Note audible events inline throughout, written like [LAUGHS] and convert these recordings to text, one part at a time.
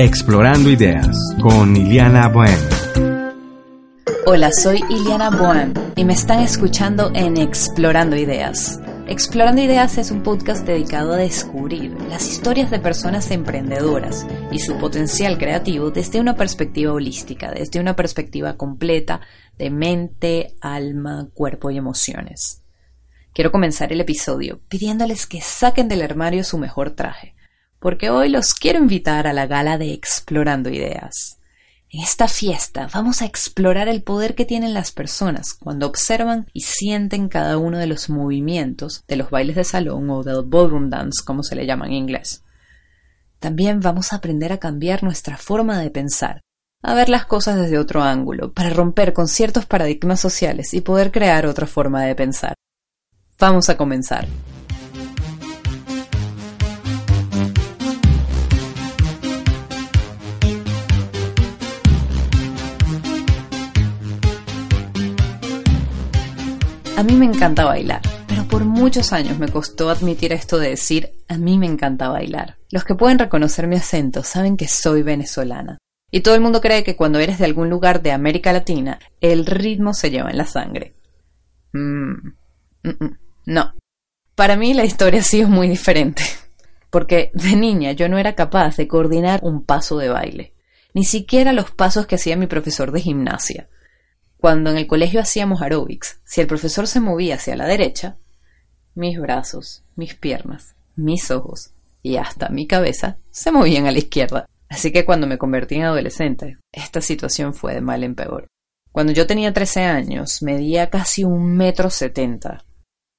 Explorando Ideas con Iliana Bohem. Hola, soy Iliana Bohem y me están escuchando en Explorando Ideas. Explorando Ideas es un podcast dedicado a descubrir las historias de personas emprendedoras y su potencial creativo desde una perspectiva holística, desde una perspectiva completa de mente, alma, cuerpo y emociones. Quiero comenzar el episodio pidiéndoles que saquen del armario su mejor traje porque hoy los quiero invitar a la gala de Explorando Ideas. En esta fiesta vamos a explorar el poder que tienen las personas cuando observan y sienten cada uno de los movimientos de los bailes de salón o del ballroom dance, como se le llama en inglés. También vamos a aprender a cambiar nuestra forma de pensar, a ver las cosas desde otro ángulo, para romper con ciertos paradigmas sociales y poder crear otra forma de pensar. Vamos a comenzar. A mí me encanta bailar, pero por muchos años me costó admitir esto de decir a mí me encanta bailar. Los que pueden reconocer mi acento saben que soy venezolana. Y todo el mundo cree que cuando eres de algún lugar de América Latina, el ritmo se lleva en la sangre. Mm, mm, mm, no. Para mí la historia ha sido muy diferente. [LAUGHS] Porque de niña yo no era capaz de coordinar un paso de baile. Ni siquiera los pasos que hacía mi profesor de gimnasia. Cuando en el colegio hacíamos aeróbics, si el profesor se movía hacia la derecha, mis brazos, mis piernas, mis ojos y hasta mi cabeza se movían a la izquierda. Así que cuando me convertí en adolescente, esta situación fue de mal en peor. Cuando yo tenía 13 años, medía casi un metro setenta.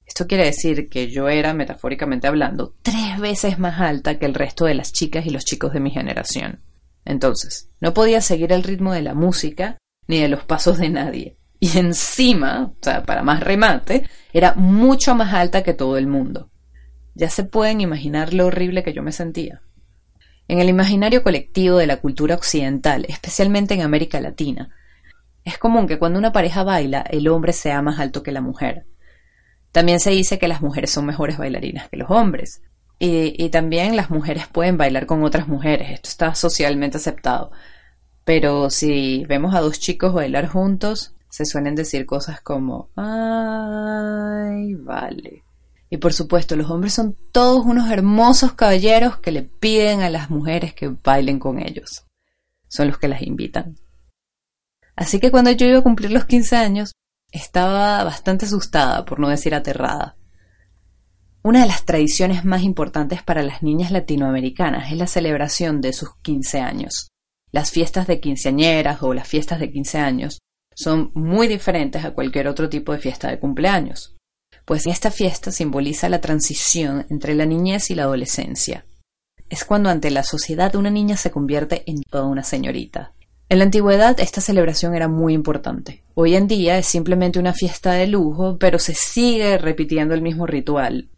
Esto quiere decir que yo era, metafóricamente hablando, tres veces más alta que el resto de las chicas y los chicos de mi generación. Entonces, no podía seguir el ritmo de la música ni de los pasos de nadie. Y encima, o sea, para más remate, era mucho más alta que todo el mundo. Ya se pueden imaginar lo horrible que yo me sentía. En el imaginario colectivo de la cultura occidental, especialmente en América Latina, es común que cuando una pareja baila, el hombre sea más alto que la mujer. También se dice que las mujeres son mejores bailarinas que los hombres. Y, y también las mujeres pueden bailar con otras mujeres. Esto está socialmente aceptado. Pero si vemos a dos chicos bailar juntos, se suelen decir cosas como, ay, vale. Y por supuesto, los hombres son todos unos hermosos caballeros que le piden a las mujeres que bailen con ellos. Son los que las invitan. Así que cuando yo iba a cumplir los 15 años, estaba bastante asustada, por no decir aterrada. Una de las tradiciones más importantes para las niñas latinoamericanas es la celebración de sus 15 años. Las fiestas de quinceañeras o las fiestas de 15 años son muy diferentes a cualquier otro tipo de fiesta de cumpleaños, pues esta fiesta simboliza la transición entre la niñez y la adolescencia. Es cuando ante la sociedad una niña se convierte en toda una señorita. En la antigüedad esta celebración era muy importante. Hoy en día es simplemente una fiesta de lujo, pero se sigue repitiendo el mismo ritual.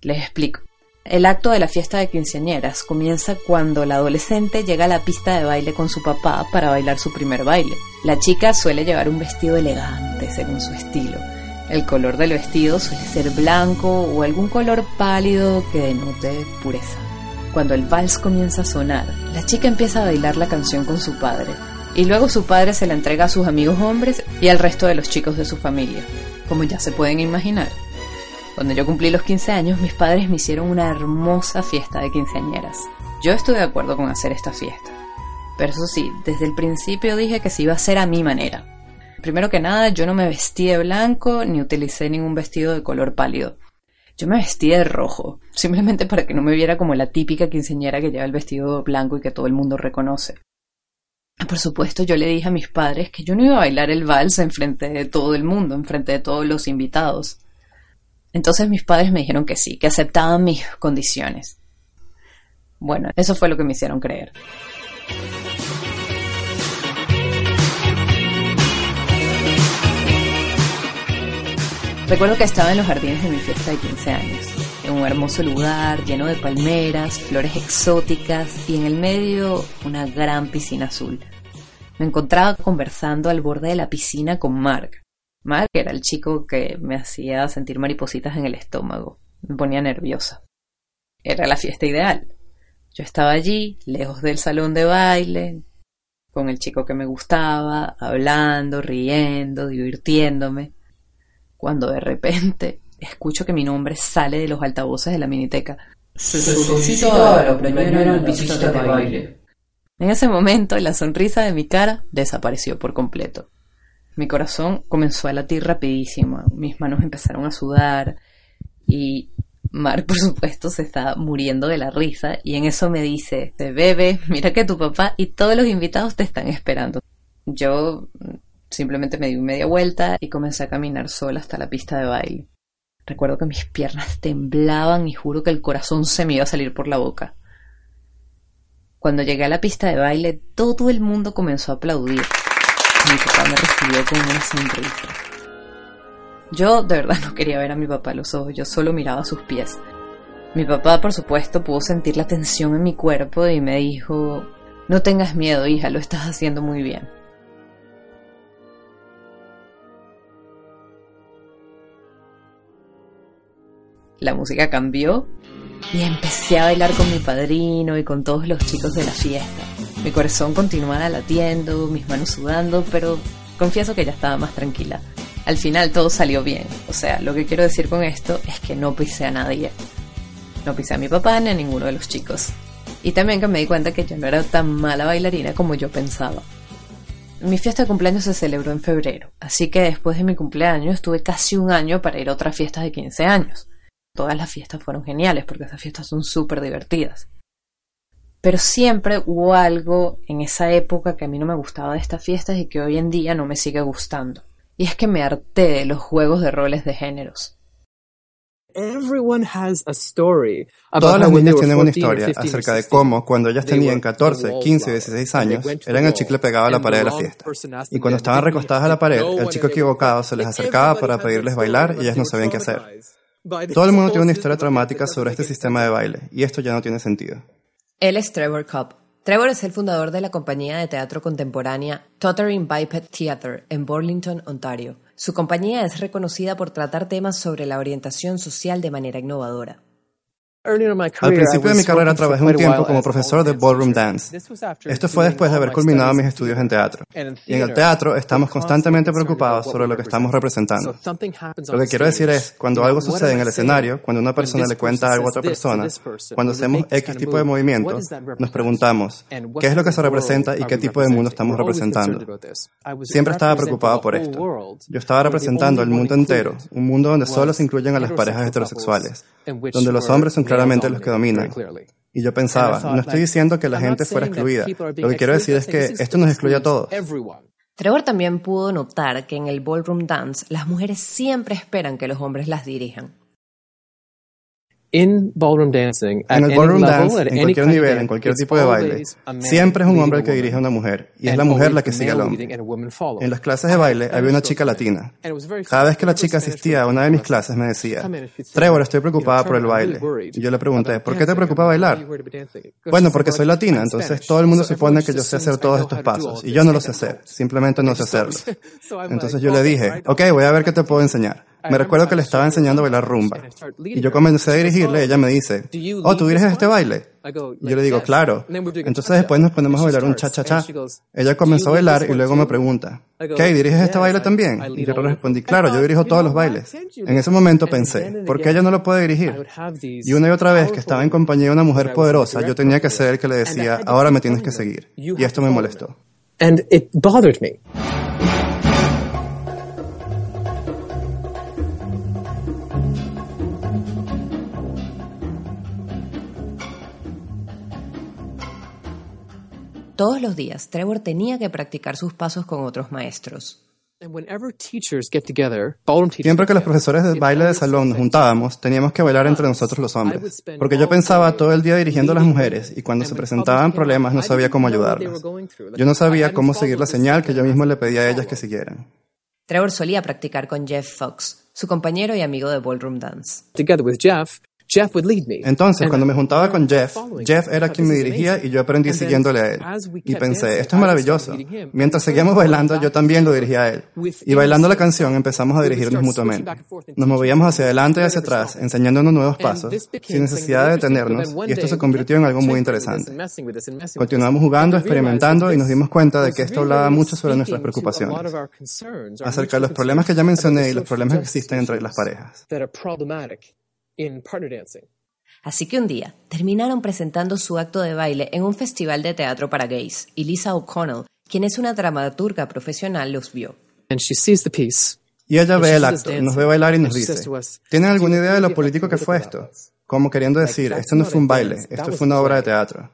Les explico. El acto de la fiesta de quinceañeras comienza cuando la adolescente llega a la pista de baile con su papá para bailar su primer baile. La chica suele llevar un vestido elegante según su estilo. El color del vestido suele ser blanco o algún color pálido que denote pureza. Cuando el vals comienza a sonar, la chica empieza a bailar la canción con su padre, y luego su padre se la entrega a sus amigos hombres y al resto de los chicos de su familia, como ya se pueden imaginar. Cuando yo cumplí los 15 años, mis padres me hicieron una hermosa fiesta de quinceañeras. Yo estuve de acuerdo con hacer esta fiesta. Pero eso sí, desde el principio dije que se iba a hacer a mi manera. Primero que nada, yo no me vestí de blanco ni utilicé ningún vestido de color pálido. Yo me vestí de rojo, [LAUGHS] simplemente para que no me viera como la típica quinceañera que lleva el vestido blanco y que todo el mundo reconoce. Por supuesto, yo le dije a mis padres que yo no iba a bailar el vals en frente de todo el mundo, en frente de todos los invitados. Entonces mis padres me dijeron que sí, que aceptaban mis condiciones. Bueno, eso fue lo que me hicieron creer. Recuerdo que estaba en los jardines de mi fiesta de 15 años, en un hermoso lugar lleno de palmeras, flores exóticas y en el medio una gran piscina azul. Me encontraba conversando al borde de la piscina con Mark, Mark era el chico que me hacía sentir maripositas en el estómago. Me ponía nerviosa. Era la fiesta ideal. Yo estaba allí, lejos del salón de baile, con el chico que me gustaba, hablando, riendo, divirtiéndome, cuando de repente escucho que mi nombre sale de los altavoces de la miniteca. De baile. En ese momento, la sonrisa de mi cara desapareció por completo. Mi corazón comenzó a latir rapidísimo, mis manos empezaron a sudar y Mar, [LAUGHS] por supuesto, se está muriendo de la risa y en eso me dice, bebe, mira que tu papá y todos los invitados te están esperando. Yo simplemente me di media vuelta y comencé a caminar sola hasta la pista de baile. Recuerdo que mis piernas temblaban y juro que el corazón se me iba a salir por la boca. Cuando llegué a la pista de baile, todo el mundo comenzó a aplaudir. Mi papá me recibió con una sonrisa. Yo de verdad no quería ver a mi papá los ojos, yo solo miraba sus pies. Mi papá, por supuesto, pudo sentir la tensión en mi cuerpo y me dijo, no tengas miedo, hija, lo estás haciendo muy bien. La música cambió y empecé a bailar con mi padrino y con todos los chicos de la fiesta. Mi corazón continuaba latiendo, mis manos sudando, pero confieso que ya estaba más tranquila. Al final todo salió bien. O sea, lo que quiero decir con esto es que no pisé a nadie. No pisé a mi papá ni a ninguno de los chicos. Y también que me di cuenta que yo no era tan mala bailarina como yo pensaba. Mi fiesta de cumpleaños se celebró en febrero, así que después de mi cumpleaños tuve casi un año para ir a otras fiestas de 15 años. Todas las fiestas fueron geniales porque esas fiestas son súper divertidas. Pero siempre hubo algo en esa época que a mí no me gustaba de estas fiestas y que hoy en día no me sigue gustando. Y es que me harté de los juegos de roles de géneros. Todas las niñas tienen una historia acerca de cómo, cuando ellas tenían 14, 15 16 años, eran el chicle pegado a la pared de la fiesta. Y cuando estaban recostadas a la pared, el chico equivocado se les acercaba para pedirles bailar y ellas no sabían qué hacer. Todo el mundo tiene una historia traumática sobre este sistema de baile, y esto ya no tiene sentido. Él es Trevor Cobb. Trevor es el fundador de la compañía de teatro contemporánea Tottering Biped Theatre en Burlington, Ontario. Su compañía es reconocida por tratar temas sobre la orientación social de manera innovadora. Al principio de mi carrera trabajé un tiempo como profesor de ballroom dance. Esto fue después de haber culminado mis estudios en teatro. Y en el teatro estamos constantemente preocupados sobre lo que estamos representando. Lo que quiero decir es, cuando algo sucede en el escenario, cuando una persona le cuenta algo a otra persona, cuando hacemos X tipo de movimiento, nos preguntamos, ¿qué es lo que se representa y qué tipo de mundo estamos representando? Siempre estaba preocupado por esto. Yo estaba representando el mundo entero, un mundo donde solo se incluyen a las parejas heterosexuales, donde los hombres son claramente los que dominan. Y yo pensaba, no estoy diciendo que la gente fuera excluida. Lo que quiero decir es que esto nos excluye a todos. Trevor también pudo notar que en el ballroom dance las mujeres siempre esperan que los hombres las dirijan. En el ballroom dance, en cualquier nivel, en cualquier tipo de baile, siempre es un hombre el que dirige a una mujer, y es la mujer la que sigue al hombre. En las clases de baile había una chica latina. Cada vez que la chica asistía a una de mis clases me decía, Trevor, estoy preocupada por el baile. Y yo le pregunté, ¿por qué te preocupa bailar? Bueno, porque soy latina, entonces todo el mundo supone que yo sé hacer todos estos pasos, y yo no los sé hacer, simplemente no [LAUGHS] sé hacerlos. Entonces yo le dije, ok, voy a ver qué te puedo enseñar. Me recuerdo que le estaba enseñando a bailar rumba. Y yo comencé a dirigirle, ella me dice, oh, ¿tú diriges este baile? Yo le digo, claro. Entonces después nos ponemos a bailar un cha-cha-cha. Ella comenzó a bailar y luego me pregunta, ¿qué? ¿Diriges este baile también? Y yo le respondí, claro, yo dirijo todos los bailes. En ese momento pensé, ¿por qué ella no lo puede dirigir? Y una y otra vez que estaba en compañía de una mujer poderosa, yo tenía que ser el que le decía, ahora me tienes que seguir. Y esto me molestó. And it bothered me. Todos los días, Trevor tenía que practicar sus pasos con otros maestros. Siempre que los profesores de baile de salón nos juntábamos, teníamos que bailar entre nosotros los hombres. Porque yo pensaba todo el día dirigiendo a las mujeres y cuando se presentaban problemas no sabía cómo ayudarlas. Yo no sabía cómo seguir la señal que yo mismo le pedía a ellas que siguieran. Trevor solía practicar con Jeff Fox, su compañero y amigo de ballroom dance. Entonces, cuando me juntaba con Jeff, Jeff era quien me dirigía y yo aprendí siguiéndole a él. Y pensé, esto es maravilloso. Mientras seguíamos bailando, yo también lo dirigía a él. Y bailando la canción empezamos a dirigirnos mutuamente. Nos movíamos hacia adelante y hacia atrás, enseñándonos nuevos pasos, sin necesidad de detenernos, y esto se convirtió en algo muy interesante. Continuamos jugando, experimentando y nos dimos cuenta de que esto hablaba mucho sobre nuestras preocupaciones, acerca de los problemas que ya mencioné y los problemas que existen entre las parejas. Así que un día terminaron presentando su acto de baile en un festival de teatro para gays y Lisa O'Connell, quien es una dramaturga profesional, los vio. Y ella ve el acto, nos ve bailar y nos dice, ¿tienen alguna idea de lo político que fue esto? Como queriendo decir, esto no fue un baile, esto fue una obra de teatro.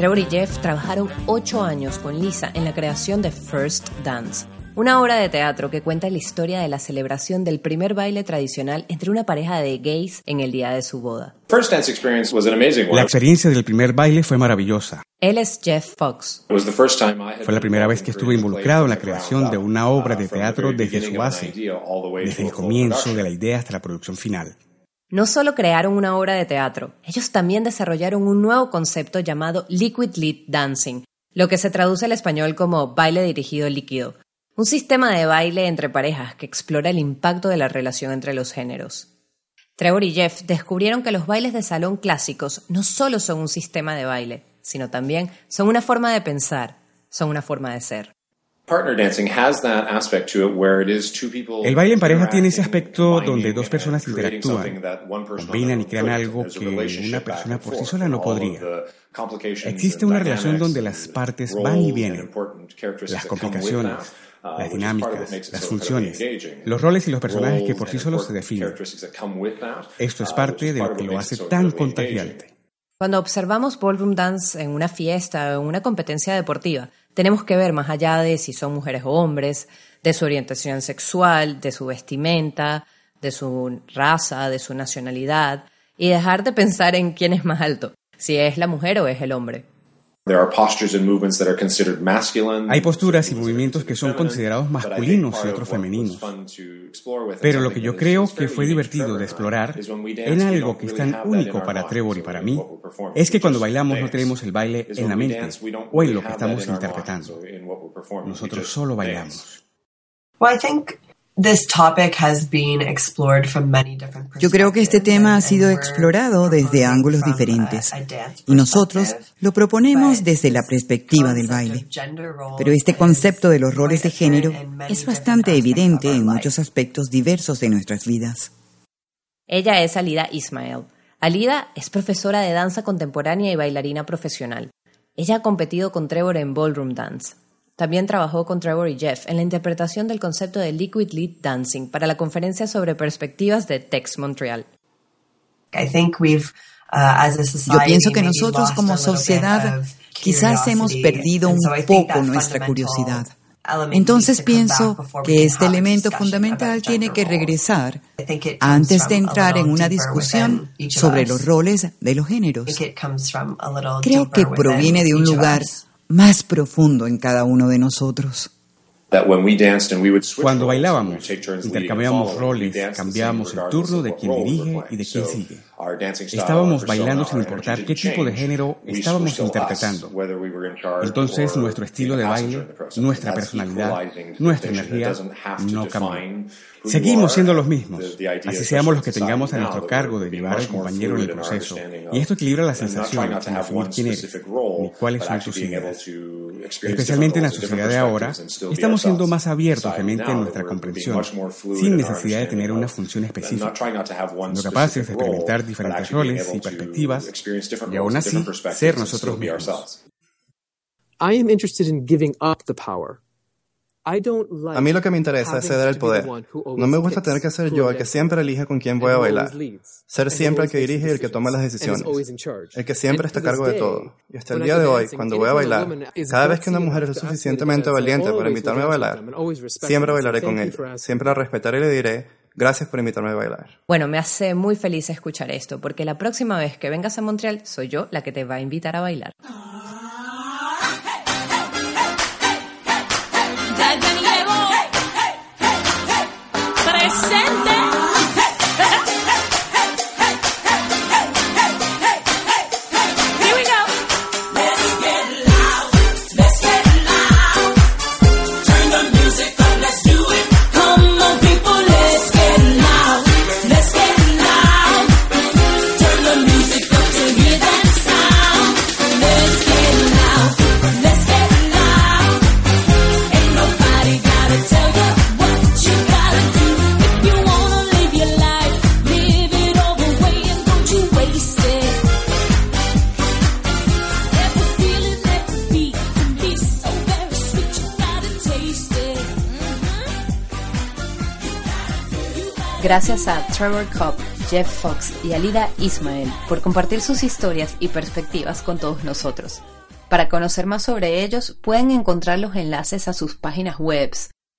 Trevor y Jeff trabajaron ocho años con Lisa en la creación de First Dance, una obra de teatro que cuenta la historia de la celebración del primer baile tradicional entre una pareja de gays en el día de su boda. La experiencia del primer baile fue maravillosa. Él es Jeff Fox. Fue la primera vez que estuve involucrado en la creación de una obra de teatro desde su base, desde el comienzo de la idea hasta la producción final. No solo crearon una obra de teatro, ellos también desarrollaron un nuevo concepto llamado Liquid Lead Dancing, lo que se traduce al español como baile dirigido líquido, un sistema de baile entre parejas que explora el impacto de la relación entre los géneros. Trevor y Jeff descubrieron que los bailes de salón clásicos no solo son un sistema de baile, sino también son una forma de pensar, son una forma de ser. El baile en pareja tiene ese aspecto donde dos personas interactúan, combinan y crean algo que una persona por sí sola no podría. Existe una relación donde las partes van y vienen, las complicaciones, uh, las dinámicas, las funciones, los roles y los personajes que por sí solos se definen. Esto es uh, parte de lo que lo hace tan contagiante. Cuando observamos ballroom dance en una fiesta o en una competencia deportiva, tenemos que ver más allá de si son mujeres o hombres, de su orientación sexual, de su vestimenta, de su raza, de su nacionalidad, y dejar de pensar en quién es más alto, si es la mujer o es el hombre. Hay posturas y movimientos que son considerados masculinos y otros femeninos. Pero lo que yo creo que fue divertido de explorar en algo que es tan único para Trevor y para mí es que cuando bailamos no tenemos el baile en la mente o en lo que estamos interpretando. Nosotros solo bailamos. Yo creo que este tema ha sido explorado desde ángulos diferentes y nosotros lo proponemos desde la perspectiva del baile. Pero este concepto de los roles de género es bastante evidente en muchos aspectos diversos de nuestras vidas. Ella es Alida Ismael. Alida es profesora de danza contemporánea y bailarina profesional. Ella ha competido con Trevor en ballroom dance. También trabajó con Trevor y Jeff en la interpretación del concepto de Liquid Lead Dancing para la conferencia sobre perspectivas de Tex Montreal. Uh, Yo pienso que nosotros como sociedad quizás hemos perdido un poco nuestra curiosidad. Entonces pienso que este elemento fundamental tiene que regresar antes de entrar en una discusión sobre los roles de los géneros. Creo que proviene de un lugar más profundo en cada uno de nosotros. Cuando bailábamos, intercambiábamos roles, cambiábamos el turno de quien dirige y de quien sigue. Estábamos bailando sin importar qué tipo de género estábamos interpretando. Entonces nuestro estilo de baile, nuestra personalidad, nuestra energía no cambió. Seguimos siendo los mismos, así seamos los que tengamos a nuestro cargo de llevar al compañero en el proceso. Y esto equilibra las sensaciones sin definir quién eres, ni cuáles son tus ideas. Especialmente en la sociedad de ahora, estamos siendo más abiertos de mente en nuestra comprensión, sin necesidad de tener una función específica, siendo capaces de experimentar diferentes roles y perspectivas y aún así ser nosotros mismos. I am interested in giving up the power a mí lo que me interesa es ceder el poder. No me gusta tener que ser yo el que siempre elige con quién voy a bailar. Ser siempre el que dirige y el que toma las decisiones. El que siempre está a cargo de todo. Y hasta el día de hoy, cuando voy a bailar, cada vez que una mujer es lo suficientemente valiente para invitarme a bailar, siempre bailaré con ella. Siempre la respetaré y le diré, Gracias por invitarme a bailar. Bueno, me hace muy feliz escuchar esto, porque la próxima vez que vengas a Montreal soy yo la que te va a invitar a bailar. Gracias a Trevor Cobb, Jeff Fox y Alida Ismael por compartir sus historias y perspectivas con todos nosotros. Para conocer más sobre ellos, pueden encontrar los enlaces a sus páginas web,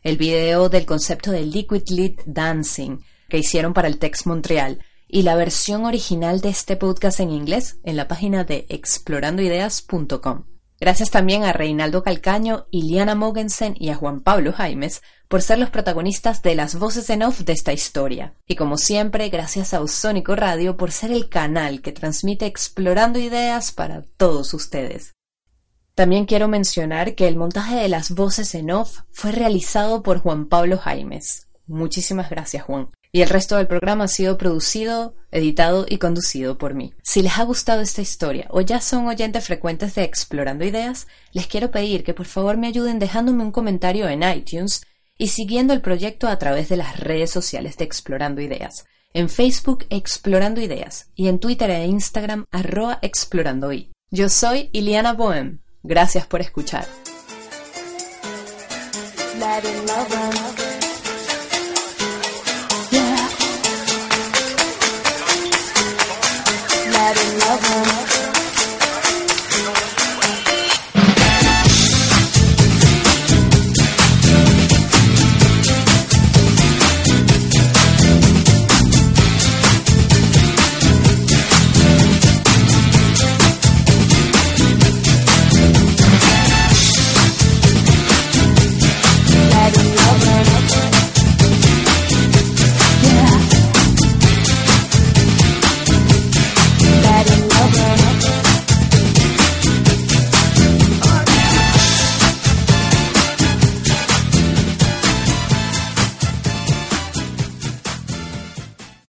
el video del concepto de Liquid Lead Dancing que hicieron para el Text Montreal y la versión original de este podcast en inglés en la página de explorandoideas.com. Gracias también a Reinaldo Calcaño, Iliana Mogensen y a Juan Pablo Jaimes por ser los protagonistas de las voces en off de esta historia. Y como siempre, gracias a Usónico Radio por ser el canal que transmite explorando ideas para todos ustedes. También quiero mencionar que el montaje de las voces en off fue realizado por Juan Pablo Jaimes. Muchísimas gracias, Juan y el resto del programa ha sido producido, editado y conducido por mí. Si les ha gustado esta historia o ya son oyentes frecuentes de Explorando Ideas, les quiero pedir que por favor me ayuden dejándome un comentario en iTunes y siguiendo el proyecto a través de las redes sociales de Explorando Ideas. En Facebook Explorando Ideas y en Twitter e Instagram arroba Explorando Yo soy Iliana Bohem. Gracias por escuchar.